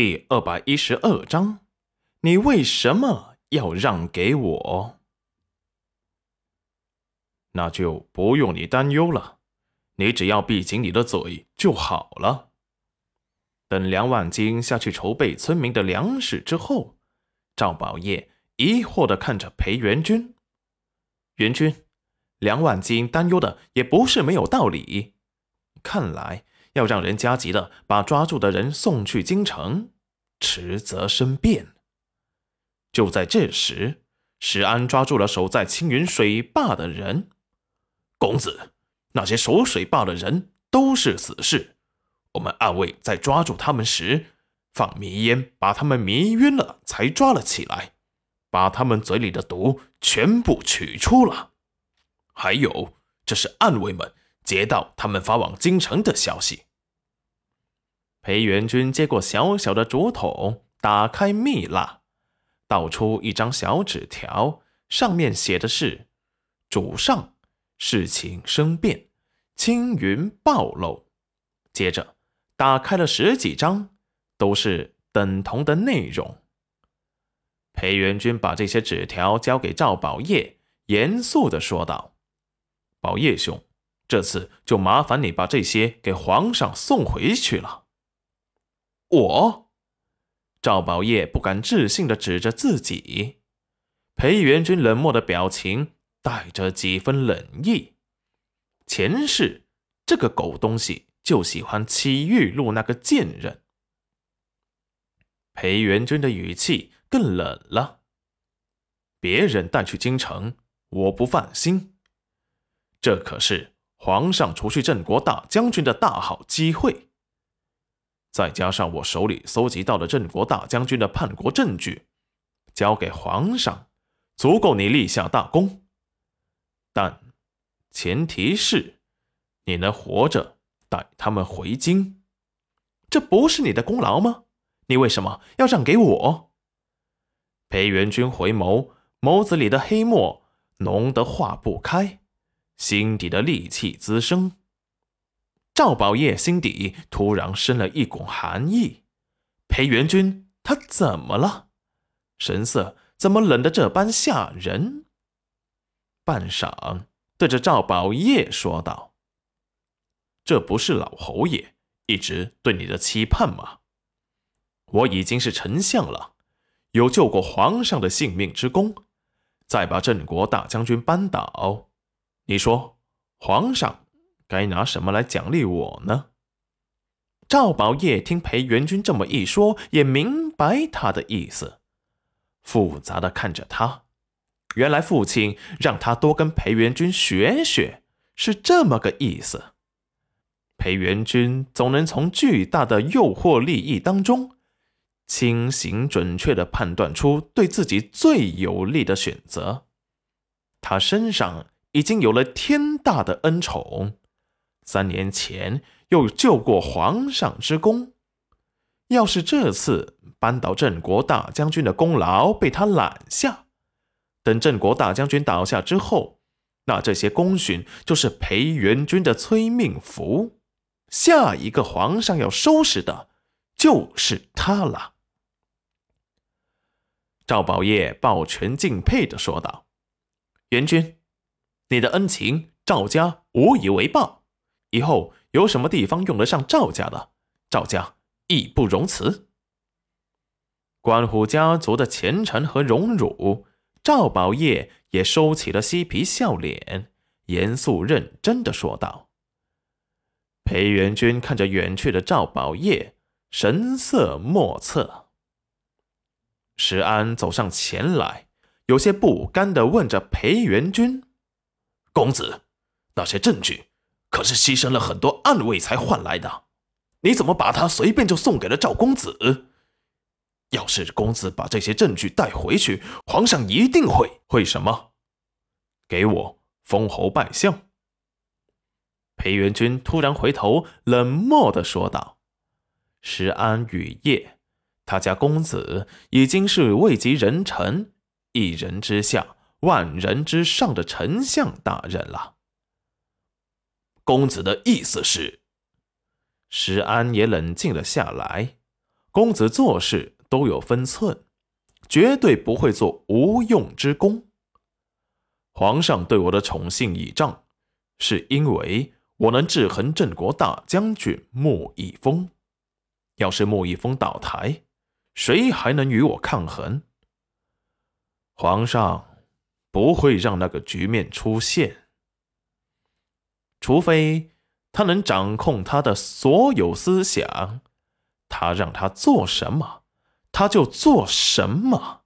第二百一十二章，你为什么要让给我？那就不用你担忧了，你只要闭紧你的嘴就好了。等梁万金下去筹备村民的粮食之后，赵宝业疑惑的看着裴元军。元军，梁万金担忧的也不是没有道理。看来要让人加急的把抓住的人送去京城，迟则生变。就在这时，石安抓住了守在青云水坝的人。公子，那些守水坝的人都是死士。我们暗卫在抓住他们时，放迷烟把他们迷晕了，才抓了起来，把他们嘴里的毒全部取出了。还有，这是暗卫们接到他们发往京城的消息。裴元军接过小小的竹筒，打开蜜蜡，倒出一张小纸条，上面写的是：“主上，事情生变，青云暴露。”接着。打开了十几张，都是等同的内容。裴元军把这些纸条交给赵宝业，严肃的说道：“宝业兄，这次就麻烦你把这些给皇上送回去了。”我，赵宝业不敢置信的指着自己。裴元军冷漠的表情带着几分冷意。前世这个狗东西。就喜欢戚玉露那个贱人。裴元君的语气更冷了。别人带去京城，我不放心。这可是皇上除去镇国大将军的大好机会。再加上我手里搜集到的镇国大将军的叛国证据，交给皇上，足够你立下大功。但前提是，你能活着。带他们回京，这不是你的功劳吗？你为什么要让给我？裴元君回眸，眸子里的黑墨浓得化不开，心底的戾气滋生。赵宝业心底突然生了一股寒意。裴元军他怎么了？神色怎么冷得这般吓人？半晌，对着赵宝业说道。这不是老侯爷一直对你的期盼吗？我已经是丞相了，有救过皇上的性命之功，再把镇国大将军扳倒，你说皇上该拿什么来奖励我呢？赵宝业听裴元君这么一说，也明白他的意思，复杂的看着他，原来父亲让他多跟裴元君学学，是这么个意思。裴元君总能从巨大的诱惑利益当中，清醒准确的判断出对自己最有利的选择。他身上已经有了天大的恩宠，三年前又救过皇上之功。要是这次扳倒镇国大将军的功劳被他揽下，等镇国大将军倒下之后，那这些功勋就是裴元君的催命符。下一个皇上要收拾的，就是他了。赵宝业抱拳敬佩的说道：“元君，你的恩情，赵家无以为报。以后有什么地方用得上赵家的，赵家义不容辞。关乎家族的前程和荣辱，赵宝业也收起了嬉皮笑脸，严肃认真的说道。”裴元君看着远去的赵宝业，神色莫测。石安走上前来，有些不甘的问着裴元君：“公子，那些证据可是牺牲了很多暗卫才换来的，你怎么把他随便就送给了赵公子？要是公子把这些证据带回去，皇上一定会会什么？给我封侯拜相。”裴元君突然回头，冷漠的说道：“石安雨夜，他家公子已经是位极人臣，一人之下，万人之上的丞相大人了。公子的意思是？”石安也冷静了下来。公子做事都有分寸，绝对不会做无用之功。皇上对我的宠信倚仗，是因为我能制衡镇国大将军穆易峰。要是穆易峰倒台，谁还能与我抗衡？皇上不会让那个局面出现，除非他能掌控他的所有思想，他让他做什么，他就做什么。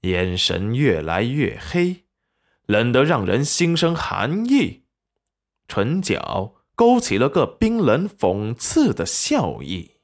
眼神越来越黑，冷得让人心生寒意，唇角勾起了个冰冷讽刺的笑意。